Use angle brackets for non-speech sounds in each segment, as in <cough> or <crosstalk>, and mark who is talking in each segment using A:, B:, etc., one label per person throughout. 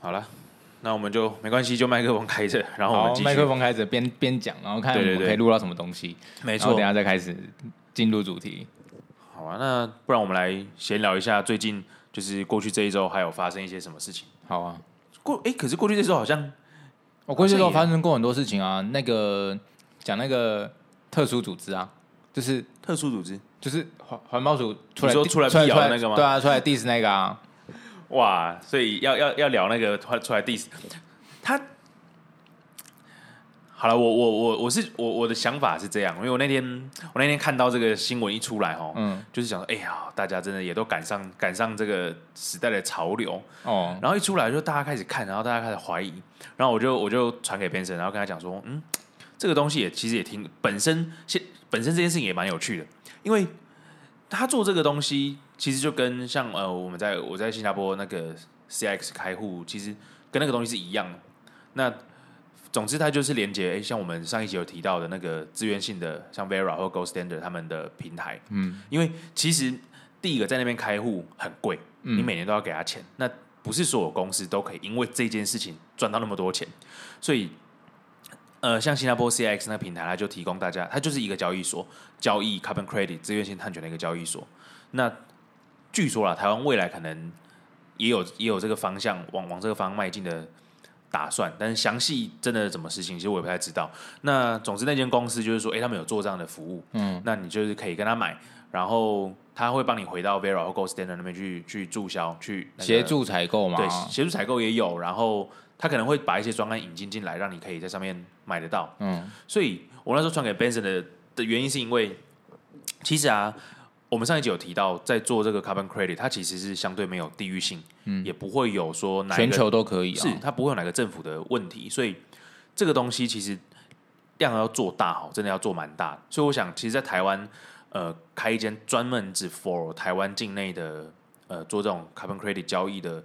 A: 好了，那我们就没关系，就麦克风开着，<laughs> 然后我们，继续。
B: 麦克风开着边边讲，然后看我
A: 对对对
B: 们可以录到什么东西，
A: 没错
B: 后等一，下再开始进入主题。
A: 好啊，那不然我们来闲聊一下最近就是过去这一周还有发生一些什么事情。
B: 好啊，
A: 过哎、可是过去这周好像
B: 我过去都
A: 好像也
B: 发生过很多事情啊。那个讲那个特殊组织啊，就是
A: 特殊组织
B: 就是环环保署出来
A: 你说
B: diss-
A: 出来
B: 出来
A: 那个吗
B: 对啊，出来 diss 那个啊。
A: 哇，所以要要要聊那个出来出来 diss 他。好了，我我我我是我我的想法是这样，因为我那天我那天看到这个新闻一出来哦，
B: 嗯，
A: 就是想说，哎呀，大家真的也都赶上赶上这个时代的潮流，
B: 哦，
A: 然后一出来就大家开始看，然后大家开始怀疑，然后我就我就传给 Benson，然后跟他讲说，嗯，这个东西也其实也挺本身现本身这件事情也蛮有趣的，因为他做这个东西其实就跟像呃我们在我在新加坡那个 CX 开户，其实跟那个东西是一样。那总之它就是连接，哎，像我们上一集有提到的那个自愿性的，像 Vera 或 Gold Standard 他们的平台，
B: 嗯，
A: 因为其实第一个在那边开户很贵，
B: 嗯
A: 你每年都要给他钱，那不是所有公司都可以因为这件事情赚到那么多钱，所以。呃，像新加坡 CX 那个平台，它就提供大家，它就是一个交易所，交易 carbon credit 自愿性碳权的一个交易所。那据说啦，台湾未来可能也有也有这个方向，往往这个方向迈进的打算，但是详细真的怎么实行，其实我也不太知道。那总之，那间公司就是说，诶，他们有做这样的服务，
B: 嗯，
A: 那你就是可以跟他买，然后他会帮你回到 Vera 或 Gold Standard 那边去去注销，去、那个
B: 协助采购嘛。
A: 对协助采购也有，然后他可能会把一些专案引进进来，让你可以在上面买得到。
B: 嗯
A: 所以我那时候传给 Benson 的的原因是因为，其实啊，我们上一集有提到，在做这个 carbon credit，它其实是相对没有地域性，
B: 嗯
A: 也不会有说
B: 全球都可以啊。
A: 是它不会有哪个政府的问题，所以这个东西其实量要做大好，真的要做蛮大的。所以我想，其实，在台湾呃开一间专门只 for 台湾境内的呃做这种 carbon credit 交易的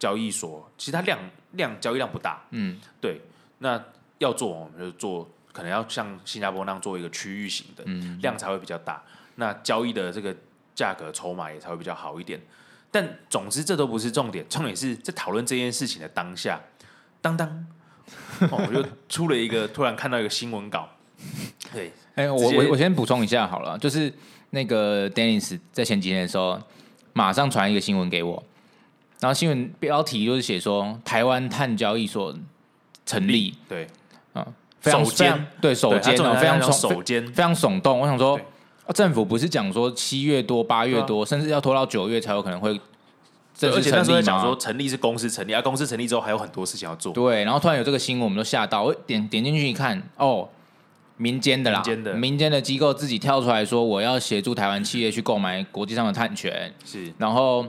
A: 交易所，其实它量量交易量不大，
B: 嗯，
A: 对。那要做，我们就做，可能要像新加坡那样做一个区域型的，
B: 嗯
A: 量才会比较大，那交易的这个价格筹码也才会比较好一点。但总之，这都不是重点，重点是在讨论这件事情的当下，当当，哦，我就出了一个，突然看到一个新闻稿，对，<laughs>
B: 哎、我我我先补充一下好了，就是那个 Dennis 在前几天的时候，马上传一个新闻给我，然后新闻标题就是写说台湾碳交易所成立，
A: 对，
B: 非常
A: 首间
B: 非常对首
A: 对他
B: 间哦，非常
A: 重点他讲
B: 耸
A: 首间，
B: 非常耸动。我想说政府不是讲说七月多、八月多，甚至要拖到九月才有可能会正式
A: 对而且那时候讲说？成立是公司成立，啊，公司成立之后还有很多事情要做，
B: 对，然后突然有这个新闻，我们都吓到。我点点进去一看，哦，民间的啦，
A: 民间的
B: 民间的机构自己跳出来说，我要协助台湾企业去购买国际上的碳权，
A: 是
B: 然后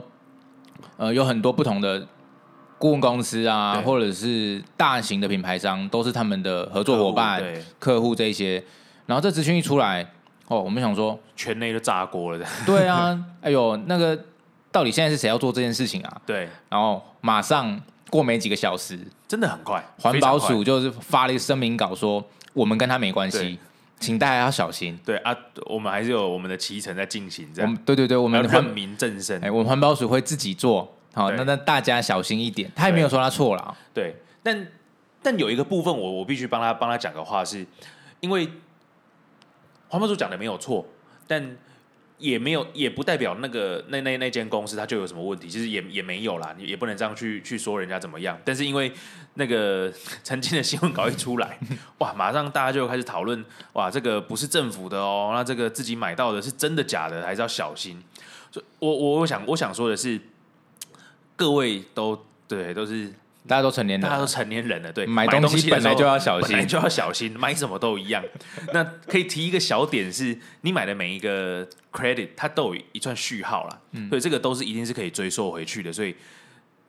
B: 呃，有很多不同的顾问公司啊，或者是大型的品牌商，都是他们的合作伙伴、
A: 对，
B: 客户这一些。然后这资讯一出来，哦，我们想说，
A: 全内都炸锅了。的，<laughs>
B: 对啊，哎呦，那个到底现在是谁要做这件事情啊？
A: 对，
B: 然后马上过没几个小时，
A: 真的很快，
B: 环保署就是发了一个声明稿说，我们跟他没关系
A: 对，
B: 请大家要小心。
A: 对啊，我们还是有我们的脐橙在进行，这样
B: 我们对对对，我
A: 我
B: 们环
A: 任民正身。
B: 哎，，我们环保署会自己做，好，那那大家小心一点。他也没有说他错了，
A: 对，但但有一个部分我我必须帮他帮他讲个话是，因为环保署讲的没有错，但也没有也不代表那个那那那间公司它就有什么问题，其实也也没有啦，你也不能这样去去说人家怎么样。但是因为那个 <laughs> 曾经的新闻稿一出来，<laughs> 哇，马上大家就开始讨论，哇，这个不是政府的哦，那这个自己买到的是真的假的，还是要小心。所以我我我想我想说的是，各位都对都是
B: 大家都成年人，
A: 大家都成年人了，对，
B: 买
A: 东
B: 东西本来就要小心
A: 本来就要小心，买什么都一样。那可以提一个小点是，你买的每一个 credit 它都有一串序号啦，
B: 嗯
A: 所以这个都是一定是可以追溯回去的，所以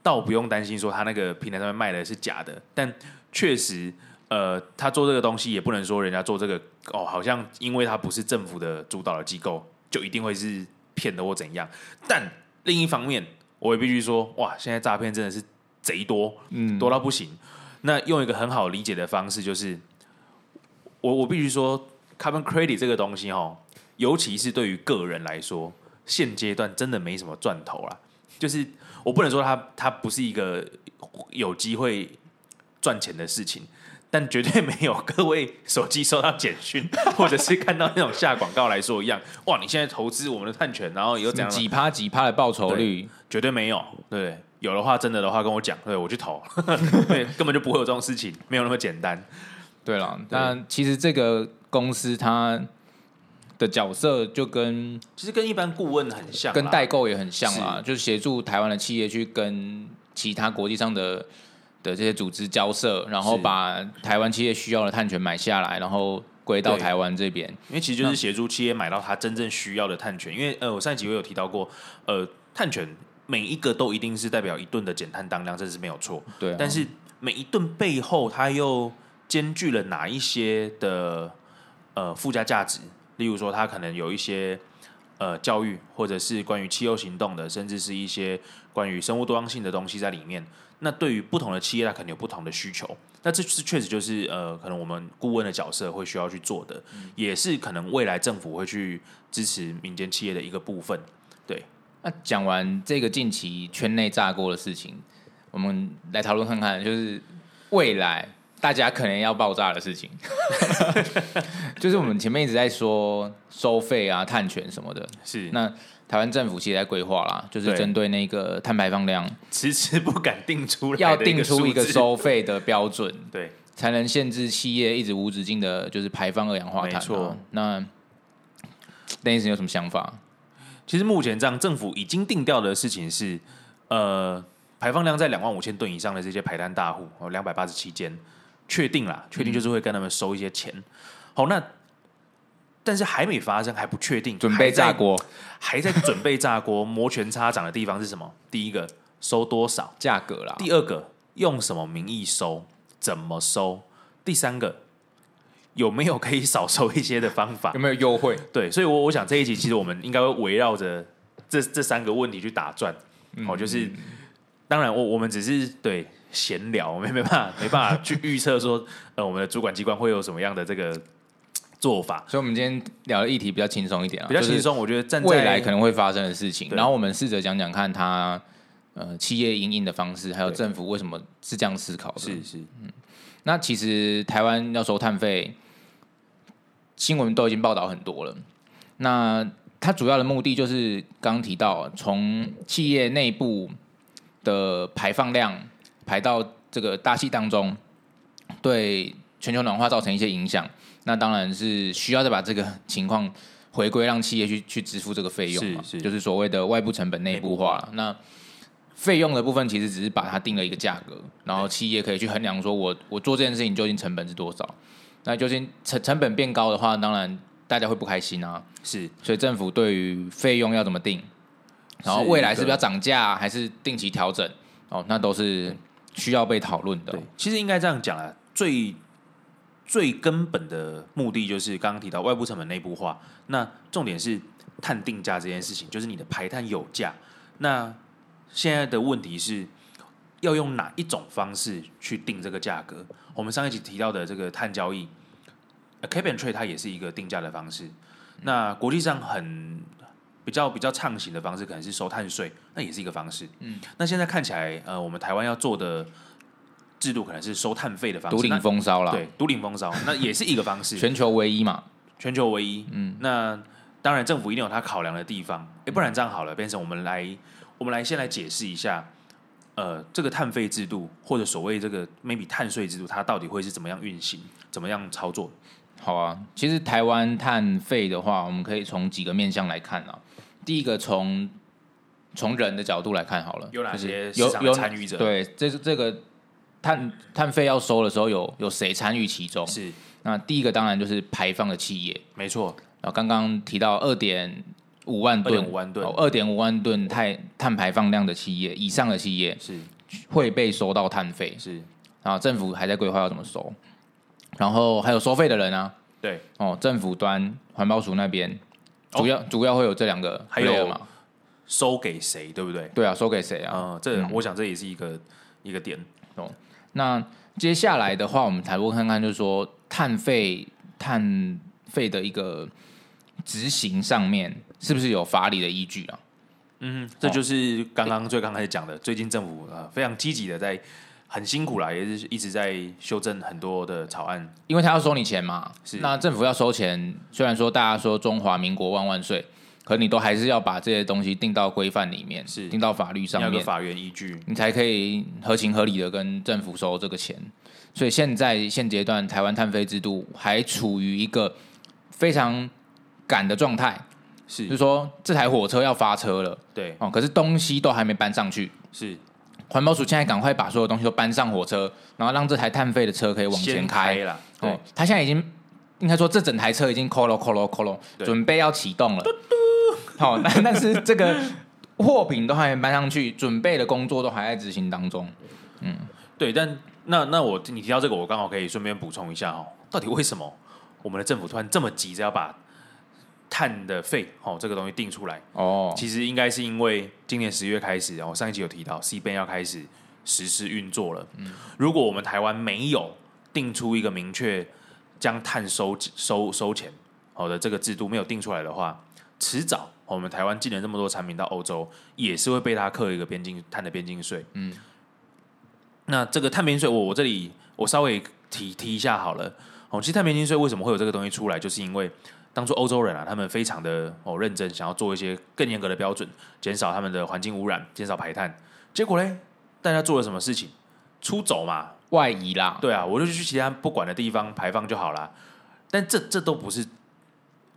A: 倒不用担心说他那个平台上面卖的是假的，但确实。呃，他做这个东西也不能说人家做这个哦，好像因为他不是政府的主导的机构，就一定会是骗的或怎样。但另一方面，我也必须说，哇，现在诈骗真的是贼多，
B: 嗯，
A: 多到不行。那用一个很好理解的方式，就是我我必须说，carbon credit 这个东西哦，尤其是对于个人来说，现阶段真的没什么赚头啦。就是我不能说它它不是一个有机会赚钱的事情，但绝对没有各位手机收到简讯 <laughs> 或者是看到那种下广告来说一样。哇，你现在投资我们的碳权，然后有怎样？
B: 几趴几趴的报酬率，
A: 绝对没有。对，有的话真的的话跟我讲，对我去投，<laughs> 对，根本就不会有这种事情，没有那么简单。
B: 对了，那其实这个公司它的角色就跟
A: 其实跟一般顾问很像，
B: 跟代购也很像啦，就是协助台湾的企业去跟其他国际上的的这些组织交涉，然后把台湾企业需要的碳权买下来，然后归到台湾这边。
A: 因为其实就是协助企业买到他真正需要的碳权。因为呃，我上一集我有提到过，呃，碳权每一个都一定是代表一顿的减碳当量，这是没有错。
B: 对，
A: 但是每一顿背后，它又兼具了哪一些的呃附加价值？例如说，它可能有一些呃教育，或者是关于气候行动的，甚至是一些关于生物多样性的东西在里面。那对于不同的企业，它可能有不同的需求。那这是确实就是呃，可能我们顾问的角色会需要去做的，也是可能未来政府会去支持民间企业的一个部分。对，
B: 那讲完这个近期圈内炸锅的事情，我们来讨论看看，就是未来。大家可能要爆炸的事情，<laughs> 就是我们前面一直在说收费啊、碳权什么的。
A: 是
B: 那台湾政府其实在规划啦，就是针对那个碳排放量，
A: 迟迟不敢定出来，
B: 要定出一个收费的标准，<laughs>
A: 对，
B: 才能限制企业一直无止境的，就是排放二氧化碳。没
A: 错。
B: 那邓医生有什么想法？
A: 其实目前这样，政府已经定调的事情是，呃，排放量在两万五千吨以上的这些排单大户，哦，两百八十七间。确定了，确定就是会跟他们收一些钱。好，那但是还没发生，还不确定，
B: 准备炸锅，
A: 还在准备炸锅。<laughs> 摩拳擦掌的地方是什么？第一个收多少
B: 价格啦？
A: 第二个用什么名义收？怎么收？第三个有没有可以少收一些的方法？<laughs>
B: 有没有优惠？
A: 对，所以，我我想这一集其实我们应该会围绕着这这三个问题去打转。哦，就是当然，我我们只是对。闲聊，我们没办法，没办法去预测说，<laughs> 呃，我们的主管机关会有什么样的这个做法。
B: 所以，我们今天聊的议题比较轻松一点啊，
A: 比较轻松。我觉得站在
B: 未来可能会发生的事情，然后我们试着讲讲看，他呃，企业营运的方式，还有政府为什么是这样思考的。
A: 是是，嗯。
B: 那其实台湾要收碳费，新闻都已经报道很多了。那它主要的目的就是刚刚提到，从企业内部的排放量。排到这个大气当中，对全球暖化造成一些影响，那当然是需要再把这个情况回归，让企业去去支付这个费用嘛，就是所谓的外部成本内部化了。那费用的部分其实只是把它定了一个价格，然后企业可以去衡量，说我我做这件事情究竟成本是多少？那究竟成成本变高的话，当然大家会不开心啊。
A: 是，
B: 所以政府对于费用要怎么定，然后未来是不是要涨价，还是定期调整？哦，那都是。需要被讨论的，
A: 其实应该这样讲啊，最最根本的目的就是刚刚提到外部成本内部化。那重点是碳定价这件事情，就是你的排碳有价。那现在的问题是要用哪一种方式去定这个价格？我们上一集提到的这个碳交易，Cap and Trade 它也是一个定价的方式。那国际上很。比较比较畅行的方式可能是收碳税，那也是一个方式。嗯，那现在看起来，呃，我们台湾要做的制度可能是收碳费的方式，
B: 独领风骚了。
A: 对，独领风骚，<laughs> 那也是一个方式。
B: 全球唯一嘛，
A: 全球唯一。嗯，那当然政府一定有他考量的地方。哎，不然这样好了，变成我们来，我们来先来解释一下，呃，这个碳费制度或者所谓这个 maybe 碳税制度，它到底会是怎么样运行，怎么样操作？
B: 好啊，其实台湾碳费的话，我们可以从几个面向来看啊。第一个从从人的角度来看好了，
A: 有哪些有有参与者？
B: 对，这是这个碳碳费要收的时候，有有谁参与其中？
A: 是
B: 那第一个当然就是排放的企业，
A: 没错。
B: 然后刚刚提到二点五万吨，
A: 五万吨，
B: 二点五万吨碳碳排放量的企业以上的企业
A: 是
B: 会被收到碳费，
A: 是。
B: 啊政府还在规划要怎么收，然后还有收费的人啊，
A: 对
B: 哦，政府端环保署那边。主要主要会有这两个，
A: 还有嘛？收给谁，对不对？
B: 对啊，收给谁啊？
A: 嗯，这我想这也是一个一个点
B: 哦。那接下来的话，我们台过看看，就是说碳费碳费的一个执行上面，是不是有法理的依据啊？
A: 嗯，这就是刚刚最刚开始讲的，最近政府呃非常积极的在很辛苦啦，也是一直在修正很多的草案。
B: 因为他要收你钱嘛，
A: 是
B: 那政府要收钱，虽然说大家说中华民国万万岁，可你都还是要把这些东西定到规范里面，
A: 是
B: 定到法律上面，
A: 有个法源依据，
B: 你才可以合情合理的跟政府收这个钱。所以现在现阶段，台湾碳费制度还处于一个非常赶的状态，
A: 是。
B: 就是说这台火车要发车了。
A: 对，
B: 哦，可是东西都还没搬上去。
A: 是。
B: 环保署现在赶快把所有东西都搬上火车，然后让这台碳费的车可以往前
A: 先
B: 开。
A: 了，对
B: 哦，，他现在已经应该说这整台车已经 colo colo colo 准备要启动了。好，<laughs> 但但是这个货品都还没搬上去，准备的工作都还在执行当中。嗯。
A: 对，但那那我你提到这个，我刚好可以顺便补充一下哦，到底为什么我们的政府突然这么急着要把碳的费哦这个东西定出来？
B: 哦，
A: 其实应该是因为今年十月开始，我上一集有提到 C 边要开始实施运作了。嗯如果我们台湾没有定出一个明确将碳收收收钱好的这个制度没有定出来的话，迟早我们台湾进了这么多产品到欧洲，也是会被它课一个边境碳的边境税。嗯，那这个碳边税，我我这里我稍微提提一下好了。哦，其实碳边境税为什么会有这个东西出来，就是因为当初欧洲人啊，他们非常的哦认真，想要做一些更严格的标准，减少他们的环境污染，减少排碳。结果嘞，大家做了什么事情？出走嘛，
B: 外移啦，
A: 对啊，我就去其他不管的地方排放就好啦。但这这都不是，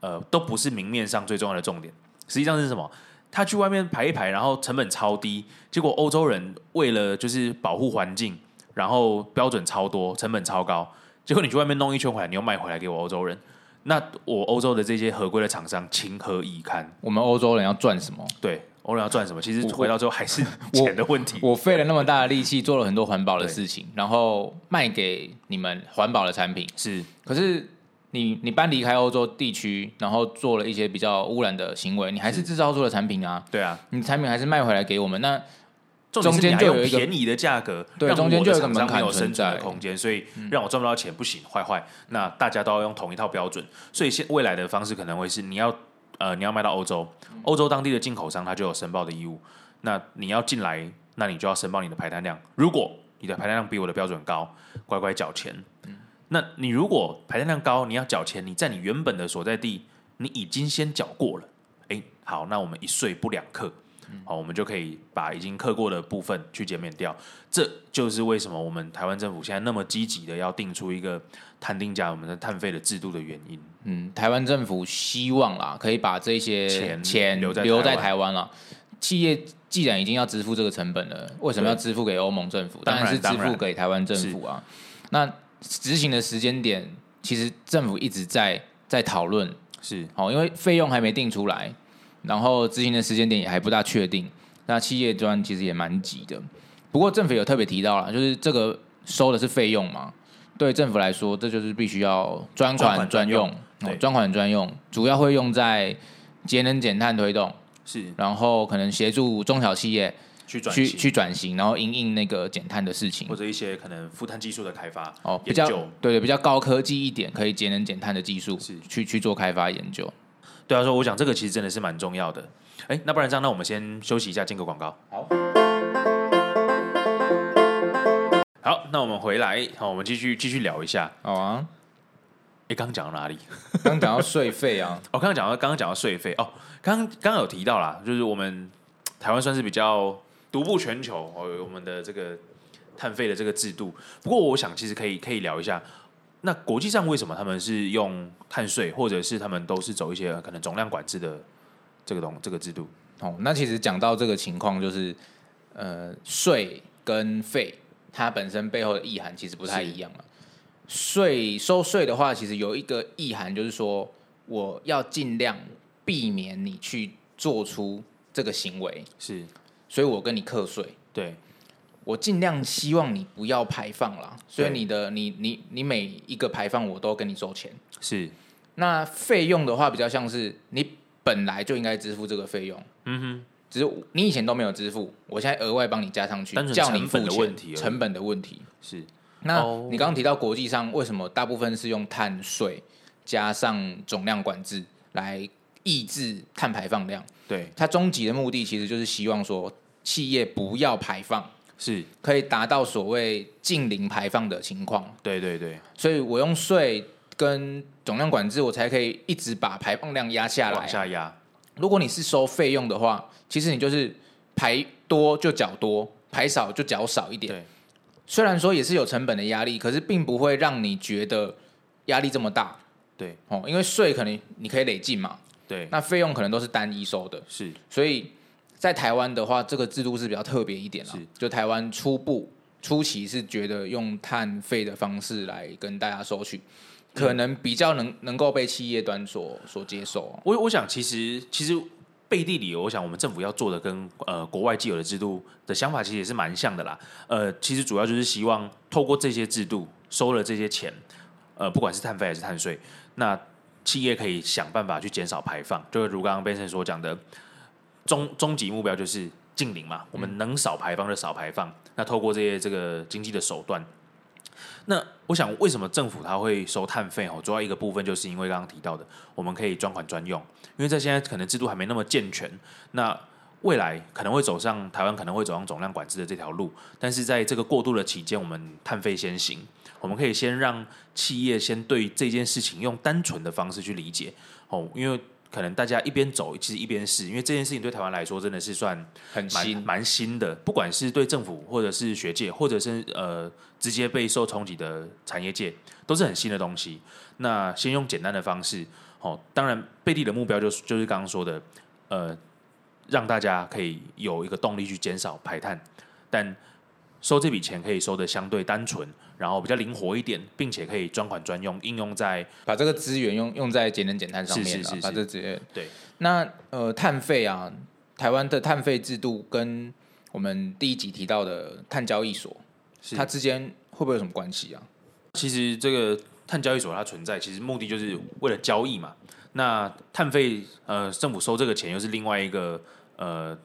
A: 呃，都不是明面上最重要的重点。实际上是什么？他去外面排一排，然后成本超低，结果欧洲人为了就是保护环境，然后标准超多，成本超高，结果你去外面弄一圈回来，你又卖回来给我欧洲人，那我欧洲的这些合规的厂商情何以堪？
B: 我们欧洲人要赚什么？
A: 对，欧人要赚什么？其实回到最后还是 <laughs> 钱的问题。
B: 我费了那么大的力气，做了很多环保的事情，然后卖给你们环保的产品，
A: 是
B: 可是你你搬离开欧洲地区，然后做了一些比较污染的行为，你还是制造出了产品啊，
A: 对啊，
B: 你产品还是卖回来给我们，那中间
A: 还
B: 就有一个
A: 便宜的价格，
B: 对中间就有一个门槛存
A: 生存的
B: 在
A: 空间，所以让我赚不到钱不行，坏坏。那大家都要用同一套标准，所以现未来的方式可能会是你要呃你要卖到欧洲，欧洲当地的进口商他就有申报的义务，那你要进来，那你就要申报你的排碳量。如果你的排碳量比我的标准高，乖乖缴钱。那你如果排碳量高，你要缴钱，你在你原本的所在地你已经先缴过了，诶，好，那我们一税不两克。好，我们就可以把已经刻过的部分去减免掉。这就是为什么我们台湾政府现在那么积极的要定出一个碳定价我们的碳费的制度的原因。
B: 嗯，台湾政府希望啦，可以把这些
A: 钱
B: 钱
A: 留在
B: 留在
A: 台湾
B: 了。企业既然已经要支付这个成本了，为什么要支付给欧盟政府？
A: 当然
B: 是支付给台湾政府啊。那执行的时间点，其实政府一直在在讨论，
A: 是
B: 好，因为费用还没定出来，然后执行的时间点也还不大确定。那企业端其实也蛮急的。不过政府有特别提到了，就是这个收的是费用嘛，对政府来说，这就是必须要专
A: 专款
B: 款专用，
A: 对
B: 哦专款专用，主要会用在节能减碳推动，
A: 是
B: 然后可能协助中小企业去
A: 去
B: 去转型，然后因应那个减碳的事情
A: 或。者一些可能负碳技术的开发
B: 哦，比较。对对，比较高科技一点，可以节能减碳的技术
A: 是
B: 去去做开发研究。
A: 对啊，说我讲这个其实真的是蛮重要的。哎，那不然这样，那我们先休息一下，进个广告。
B: 好。
A: 好，那我们回来，好，我们继续继续聊一下。
B: 好啊，
A: 哎，刚刚讲到哪里？<laughs>
B: 刚讲到税费啊，<laughs>
A: 哦，刚刚讲到刚刚讲到税费哦，刚刚刚刚有提到啦，就是我们台湾算是比较独步全球哦，我们的这个碳费的这个制度。不过我想其实可以可以聊一下，那国际上为什么他们是用碳税，或者是他们都是走一些可能总量管制的这个东这个制度？
B: 哦，那其实讲到这个情况，就是呃，税跟费它本身背后的意涵其实不太一样了。税收税的话，其实有一个意涵，就是说我要尽量避免你去做出这个行为，
A: 是
B: 所以我跟你课税。
A: 对，
B: 我尽量希望你不要排放啦，所以你的你你你每一个排放我都跟你收钱。
A: 是，
B: 那费用的话，比较像是你本来就应该支付这个费用，
A: 嗯哼，
B: 只是你以前都没有支付，我现在额外帮你加上去
A: 单，纯
B: 叫你
A: 成本的
B: 付钱
A: 问题而已。
B: 成本的问题。
A: 是。
B: 那
A: 哦。
B: 你刚刚提到国际上为什么大部分是用碳税加上总量管制来抑制碳排放量。
A: 对，
B: 它终极的目的其实就是希望说企业不要排放，
A: 是，
B: 可以达到所谓近零排放的情况。
A: 对对对，
B: 所以我用税跟总量管制，我才可以一直把排放量压下来。
A: 往。下压，
B: 如果你是收费用的话，其实你就是排多就缴多，排少就缴少一点。
A: 对。
B: 虽然说也是有成本的压力，可是并不会让你觉得压力这么大。
A: 对。
B: 哦，因为税可能你可以累进嘛，
A: 对，
B: 那费用可能都是单一收的，
A: 是。
B: 所以在台湾的话，这个制度是比较特别一点
A: 了。
B: 就台湾初步初期是觉得用碳费的方式来跟大家收取，可能比较能能够被企业端所所接受哦。
A: 我我想其实其实背地里，我想我们政府要做的跟呃国外既有的制度的想法其实也是蛮像的啦。呃，其实主要就是希望透过这些制度收了这些钱，呃，不管是碳费还是碳税，那企业可以想办法去减少排放。就如刚刚 Benson 所讲的，终终极目标就是近零嘛，我们能少排放就少排放。那透过这些这个经济的手段。那我想，为什么政府它会收碳费？哦，主要一个部分就是因为刚刚提到的，我们可以专款专用。因为在现在可能制度还没那么健全，那未来可能会走上台湾可能会走上总量管制的这条路，但是在这个过渡的期间，我们碳费先行，我们可以先让企业先对这件事情用单纯的方式去理解哦，因为可能大家一边走，其实一边试，因为这件事情对台湾来说真的是算蛮
B: 很新，
A: 蛮新的，不管是对政府或者是学界，或者是呃直接被受冲击的产业界，都是很新的东西。那先用简单的方式，哦，当然贝蒂的目标就是就是刚刚说的，呃，让大家可以有一个动力去减少排碳，但收这笔钱可以收的相对单纯，然后比较灵活一点，并且可以专款专用，应用在
B: 把这个资源用用在节能减碳上面了，
A: 是是是是
B: 把这资源
A: 对。
B: 那呃，碳费啊，台湾的碳费制度跟我们第一集提到的碳交易所，它之间会不会有什么关系啊？
A: 其实这个碳交易所它存在，其实目的就是为了交易嘛。那碳费呃，政府收这个钱又是另外一个呃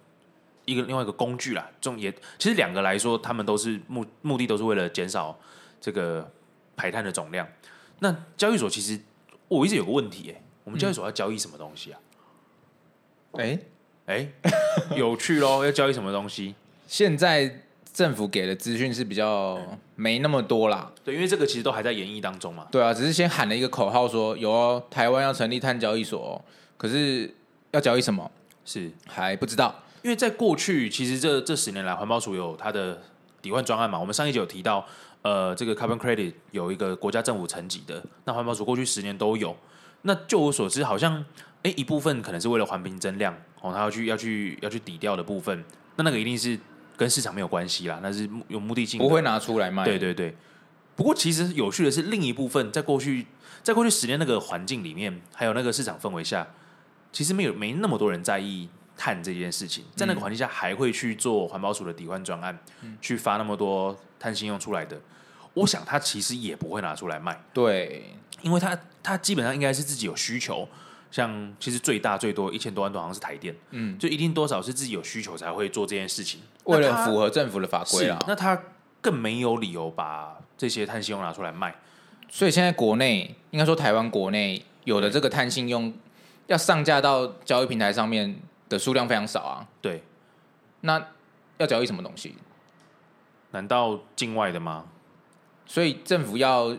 A: 一个另外一个工具啦。重也其实两个来说，他们都是目目的都是为了减少这个排碳的总量。那交易所其实我一直有个问题、哎，我们交易所要交易什么东西啊？
B: 哎、
A: 哎、<laughs> 有趣喽，要交易什么东西？
B: 现在政府给的资讯是比较没那么多啦，
A: 对，因为这个其实都还在演绎当中嘛。
B: 对啊，只是先喊了一个口号说有哦，台湾要成立碳交易所、哦，可是要交易什么
A: 是
B: 还不知道。
A: 因为在过去，其实这这十年来，环保署有它的抵换专案嘛。我们上一集有提到，呃，这个 carbon credit 有一个国家政府层级的，那环保署过去十年都有。那就我所知，好像哎一部分可能是为了环评增量哦，他要去要去要去抵掉的部分，那那个一定是跟市场没有关系啦，那是有目的性的，
B: 不会拿出来卖。
A: 对对对。不过其实有趣的是，另一部分在过去在过去十年那个环境里面，还有那个市场氛围下，其实没有没那么多人在意碳这件事情，在那个环境下还会去做环保署的抵换专案，去发那么多碳信用出来的。我想他其实也不会拿出来卖，
B: 对，
A: 因为他他基本上应该是自己有需求，像其实最大最多一千多万吨好像是台电，
B: 嗯，
A: 就一定多少是自己有需求才会做这件事情，
B: 为了符合政府的法规
A: 是
B: 啦，，
A: 那他更没有理由把这些碳信用拿出来卖。
B: 所以现在国内应该说台湾国内有的这个碳信用要上架到交易平台上面的数量非常少啊。
A: 对，
B: 那要交易什么东西？
A: 难道境外的吗？
B: 所以政府要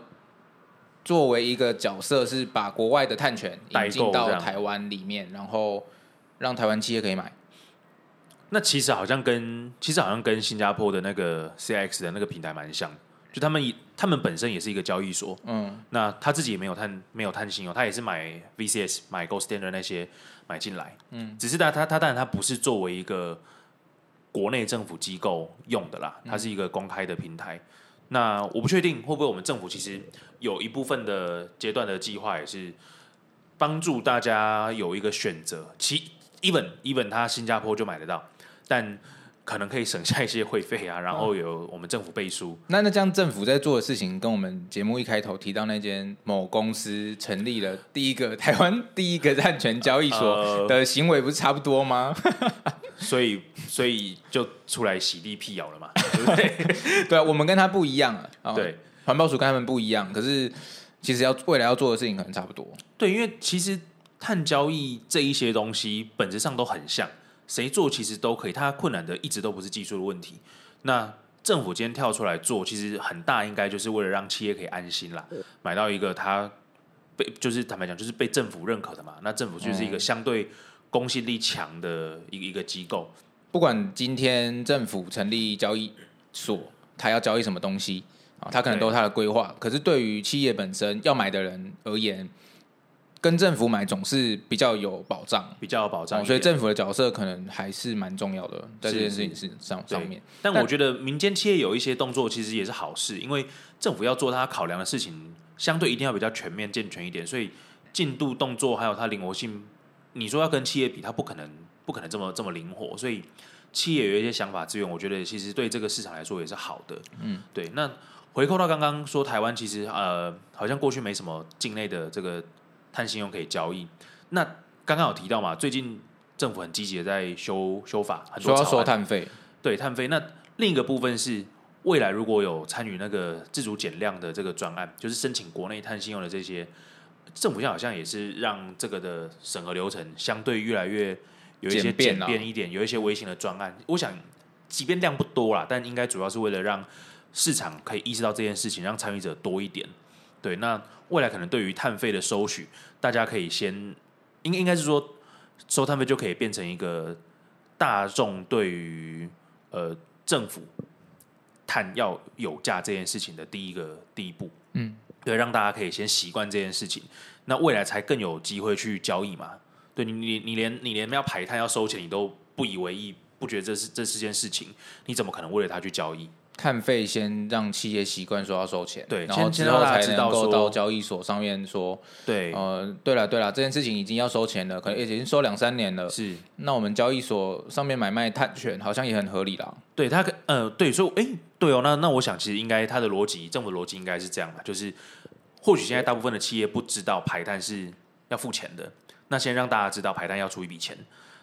B: 作为一个角色，是把国外的碳权
A: 代
B: 引进
A: 购
B: 到台湾里面，然后让台湾企业可以买。
A: 那其实好像跟其实好像跟新加坡的那个 CX 的那个平台蛮像，就他们他们本身也是一个交易所，
B: 嗯，
A: 那他自己也没有碳没有碳信用，他也是买 VCS 买 Gold Standard 那些买进来，嗯，只是他他他当然他不是作为一个国内政府机构用的啦，它是一个公开的平台。那我不确定会不会我们政府其实有一部分的阶段的计划也是帮助大家有一个选择，其 even even 他新加坡就买得到，但可能可以省下一些会费啊，然后有我们政府背书，
B: 那那这样政府在做的事情，跟我们节目一开头提到那间某公司成立了第一个台湾第一个碳权交易所
A: 呃
B: 的行为，不是差不多吗？
A: 所以所以就出来洗地辟谣了嘛，<laughs> 对不对？
B: 对啊，我们跟他不一样啊。哦
A: 对，
B: 环保署跟他们不一样，可是其实要未来要做的事情可能差不多。
A: 对，因为其实碳交易这一些东西本质上都很像，谁做其实都可以，它困难的一直都不是技术的问题。那政府今天跳出来做，其实很大应该就是为了让企业可以安心啦，买到一个它被就是坦白讲就是被政府认可的嘛。那政府就是一个相对公信力强的一个一个机构。
B: 不管今天政府成立交易所，他要交易什么东西啊，他可能都有他的规划。可是对于企业本身要买的人而言，跟政府买总是比较有保障，
A: 比较有保障、
B: 哦所以政府的角色可能还是蛮重要的，在这件事情是上上面。
A: 但我觉得民间企业有一些动作其实也是好事，因为政府要做它考量的事情，相对一定要比较全面健全一点，所以进度、动作还有它灵活性，你说要跟企业比，它不可能不可能这么这么灵活，所以企业有一些想法资源，我觉得其实对这个市场来说也是好的。嗯，对。那回扣到刚刚说台湾其实呃好像过去没什么境内的这个碳信用可以交易，那刚刚有提到嘛，最近政府很积极的在修修法，很多草案
B: 收碳费，
A: 对碳费。那另一个部分是，未来如果有参与那个自主减量的这个专案，就是申请国内碳信用的这些，政府现在好像也是让这个的审核流程相对越来越有一些简
B: 简便啊
A: 便一点，有一些微型的专案。我想，即便量不多啦，但应该主要是为了让市场可以意识到这件事情，让参与者多一点。对，那未来可能对于碳费的收取，大家可以先应应该是说收碳费就可以变成一个大众对于呃政府碳要有价这件事情的第一个第一步。
B: 嗯，
A: 对，让大家可以先习惯这件事情，那未来才更有机会去交易嘛。对你，你你连你连要排碳要收钱，你都不以为意，不觉得这是这是件事情，你怎么可能为了它去交易？
B: 碳费先让企业习惯说要收钱，
A: 对
B: 然后之后才
A: 知道说
B: 能够到交易所上面说，
A: 对，
B: 呃，对了对了，这件事情已经要收钱了，可能已经收两三年了，
A: 是
B: 那我们交易所上面买卖碳权好像也很合理啦。
A: 对他可呃对，所以哎、对哦，那那我想其实应该他的逻辑，政府的逻辑应该是这样的，就是或许现在大部分的企业不知道排碳是要付钱的，那先让大家知道排碳要出一笔钱。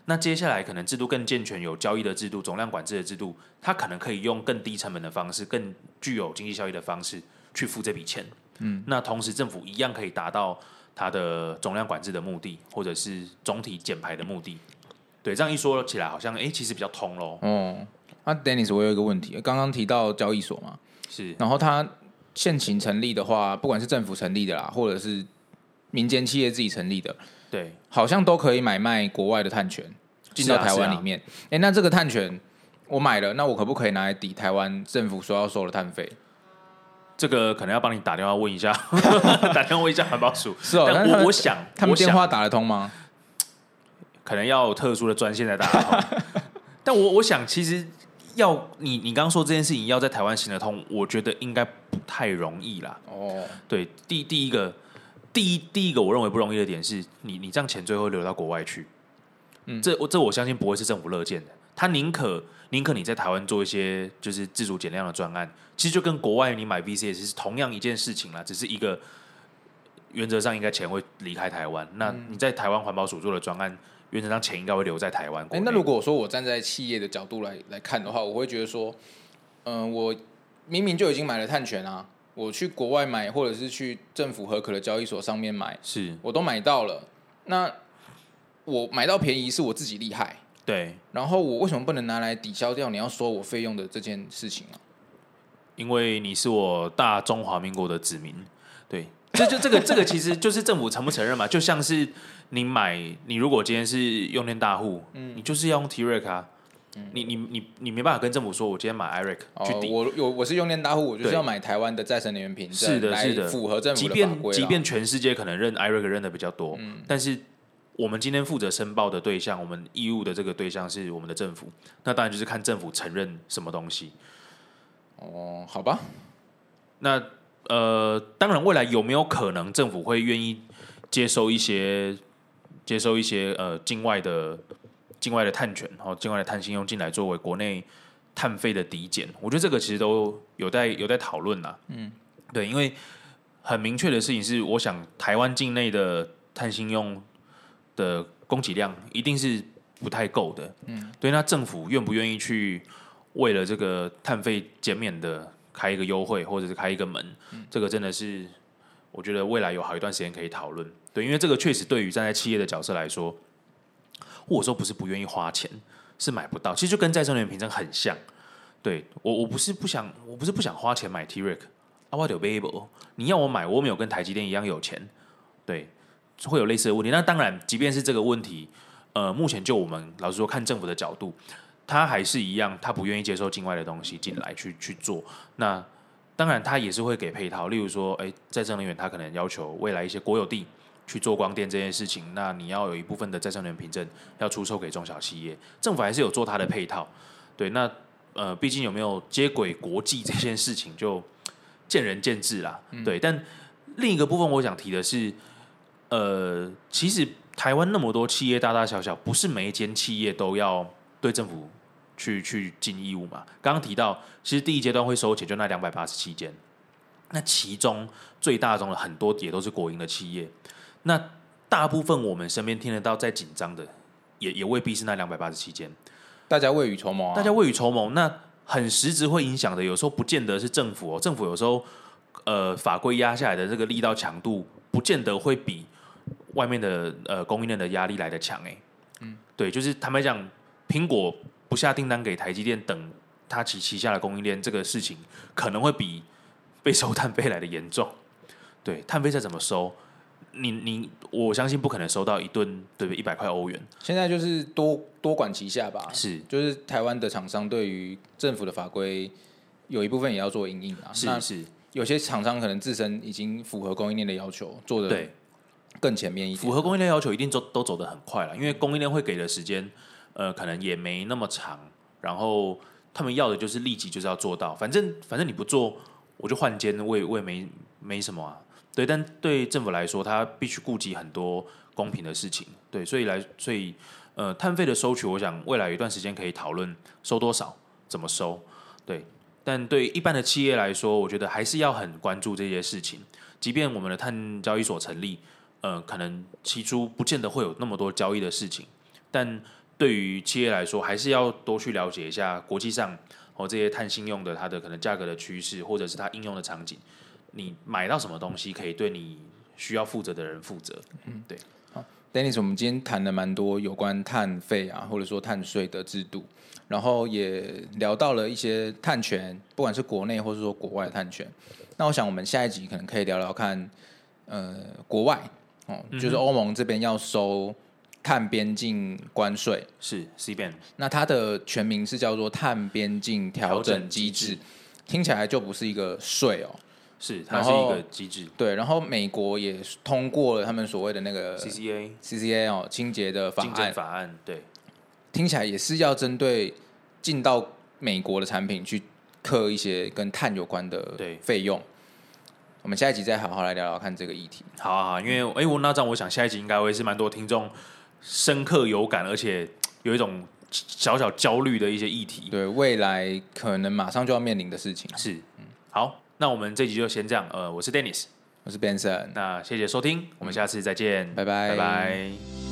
A: 那接下来可能制度更健全，有交易的制度、总量管制的制度，它可能可以用更低成本的方式、更具有经济效益的方式去付这笔钱。嗯，那同时政府一样可以达到它的总量管制的目的，或者是总体减排的目的。对，这样一说起来，好像哎、其实比较通喽。
B: 哦，那 Dennis，我有一个问题，刚刚提到交易所嘛，
A: 是
B: 然后它现行成立的话，不管是政府成立的啦，或者是民间企业自己成立的，
A: 对。
B: 好像都可以买卖国外的碳权进到台湾里面。哎、那这个碳权我买了，那我可不可以拿来抵台湾政府说要收的碳费？
A: 这个可能要帮你打电话问一下，<laughs> 打电话问一下环保署。
B: 是哦，
A: 我我想，
B: 他们
A: 我想
B: 电话打得通吗？
A: 可能要有特殊的专线来打得通。<laughs> 但我我想，其实要你你刚刚说这件事情要在台湾行得通，我觉得应该不太容易啦。
B: 哦，
A: 对，第第一个，第一第一个我认为不容易的点是你你这样钱最后流到国外去，
B: 嗯
A: 这我这我相信不会是政府乐见的。他宁可宁可你在台湾做一些就是自主减量的专案，其实就跟国外你买 VCS 是同样一件事情啦，只是一个原则上应该钱会离开台湾。那
B: 嗯
A: 你在台湾环保署做的专案，原则上钱应该会留在台湾。
B: 哎、那如果说我站在企业的角度来来看的话，我会觉得说，嗯、我明明就已经买了碳权啊，我去国外买，或者是去政府合可的交易所上面买，
A: 是。
B: 我都买到了，那我买到便宜是我自己厉害，
A: 对，
B: 然后我为什么不能拿来抵消掉你要收我费用的这件事情啊？
A: 因为你是我大中华民国的子民，对，这就这个这个其实就是政府承不承认嘛？就像是你买，你如果今天是用电大户，
B: 嗯。
A: 你就是要用 T 瑞卡啊，你你你你没办法跟政府说，我今天买 IRIC 去
B: 哦，
A: 抵，
B: 我有我是用电大户，我就是要买台湾的再生能源凭证，
A: 是的
B: 来
A: 是的。
B: 符合政府
A: 即
B: 的法规啦
A: 便即便全世界可能认 IRIC 认的比较多，
B: 嗯。
A: 但是我们今天负责申报的对象，我们义务的这个对象是我们的政府，那当然就是看政府承认什么东西。
B: 哦，好吧，
A: 那呃，当然，未来有没有可能政府会愿意接收一些接收一些呃境外的境外的碳权，然后境外的碳信用进来作为国内碳费的抵减？我觉得这个其实都有待有待讨论呐。嗯，对，因为很明确的事情是，我想台湾境内的碳信用的供给量一定是不太够的。嗯，对，那政府愿不愿意去为了这个碳费减免的开一个优惠，或者是开一个门，这个真的是我觉得未来有好一段时间可以讨论。对，因为这个确实对于站在企业的角色来说，或者说不是不愿意花钱，是买不到。其实就跟再生能源凭证很像。对我，我不是不想，我不是不想花钱买 T-Rex，啊，我有 Babel，你要我买，我没有跟台积电一样有钱。对，会有类似的问题。那当然，即便是这个问题，呃，目前就我们老实说，看政府的角度，他还是一样，他不愿意接受境外的东西进来去去做。那当然，他也是会给配套，例如说，哎，再生能源，他可能要求未来一些国有地去做光电这件事情，那你要有一部分的再生能源凭证要出售给中小企业，政府还是有做它的配套。对，那呃，毕竟有没有接轨国际这件事情，就见仁见智啦。对，但另一个部分我想提的是，呃，其实台湾那么多企业，大大小小，不是每一间企业都要对政府。去去尽义务嘛？刚刚提到，其实第一阶段会收钱，就那两百八十七间，那其中最大宗的很多也都是国营的企业。那大部分我们身边听得到在紧张的，也也未必是那两百八十七间。
B: 大家未雨绸缪啊！
A: 大家未雨绸缪，那很实质会影响的，有时候不见得是政府哦。政府有时候呃法规压下来的这个力道强度，不见得会比外面的呃供应链的压力来的强哎。嗯，对，就是坦白讲，苹果。不下订单给台积电等他旗旗下的供应链，这个事情可能会比被收碳费来的严重。对，碳费再怎么收，你你我相信不可能收到一吨对不对一百块欧元。
B: 现在就是多多管齐下吧，
A: 是
B: 就是台湾的厂商对于政府的法规有一部分也要做应应啊。
A: 是是，
B: 有些厂商可能自身已经符合供应链的要求，做的对更前面一点。
A: 符合供应链要求一定走都走得很快了，因为供应链会给的时间。呃，可能也没那么长，然后他们要的就是立即就是要做到，反正反正你不做，我就换间，我也我也没没什么啊。对，但对政府来说，他必须顾及很多公平的事情，对，所以来所以呃，碳费的收取，我想未来有一段时间可以讨论收多少，怎么收，对。但对一般的企业来说，我觉得还是要很关注这些事情，即便我们的碳交易所成立，呃，可能起初不见得会有那么多交易的事情，但对于企业来说，还是要多去了解一下国际上哦这些碳信用的它的可能价格的趋势，或者是它应用的场景。你买到什么东西，可以对你需要负责的人负责。嗯，对。
B: 好，Dennis，我们今天谈了蛮多有关碳费啊，或者说碳税的制度，然后也聊到了一些碳权，不管是国内或是说国外的碳权。那我想，我们下一集可能可以聊聊看，呃，国外哦，就是欧盟这边要收。碳边境关税
A: 是 C b n，
B: 那它的全名是叫做碳边境调整机制，听起来就不是一个税哦，
A: 是它是一个机制。
B: 对，然后美国也通过了他们所谓的那个
A: CCA
B: CCA 哦，清洁的法案
A: 法案，对，
B: 听起来也是要针对进到美国的产品去刻一些跟碳有关的费用。我们下一集再好好来聊聊看这个议题。
A: 好啊，好，因为哎，我那这样，我想下一集应该会是蛮多听众。深刻有感，而且有一种小小焦虑的一些议题。
B: 对未来可能马上就要面临的事情
A: 是，嗯，好，那我们这集就先这样。呃，我是 Dennis，
B: 我是 Benson，
A: 那谢谢收听，我们下次再见，
B: 拜拜，
A: 拜拜。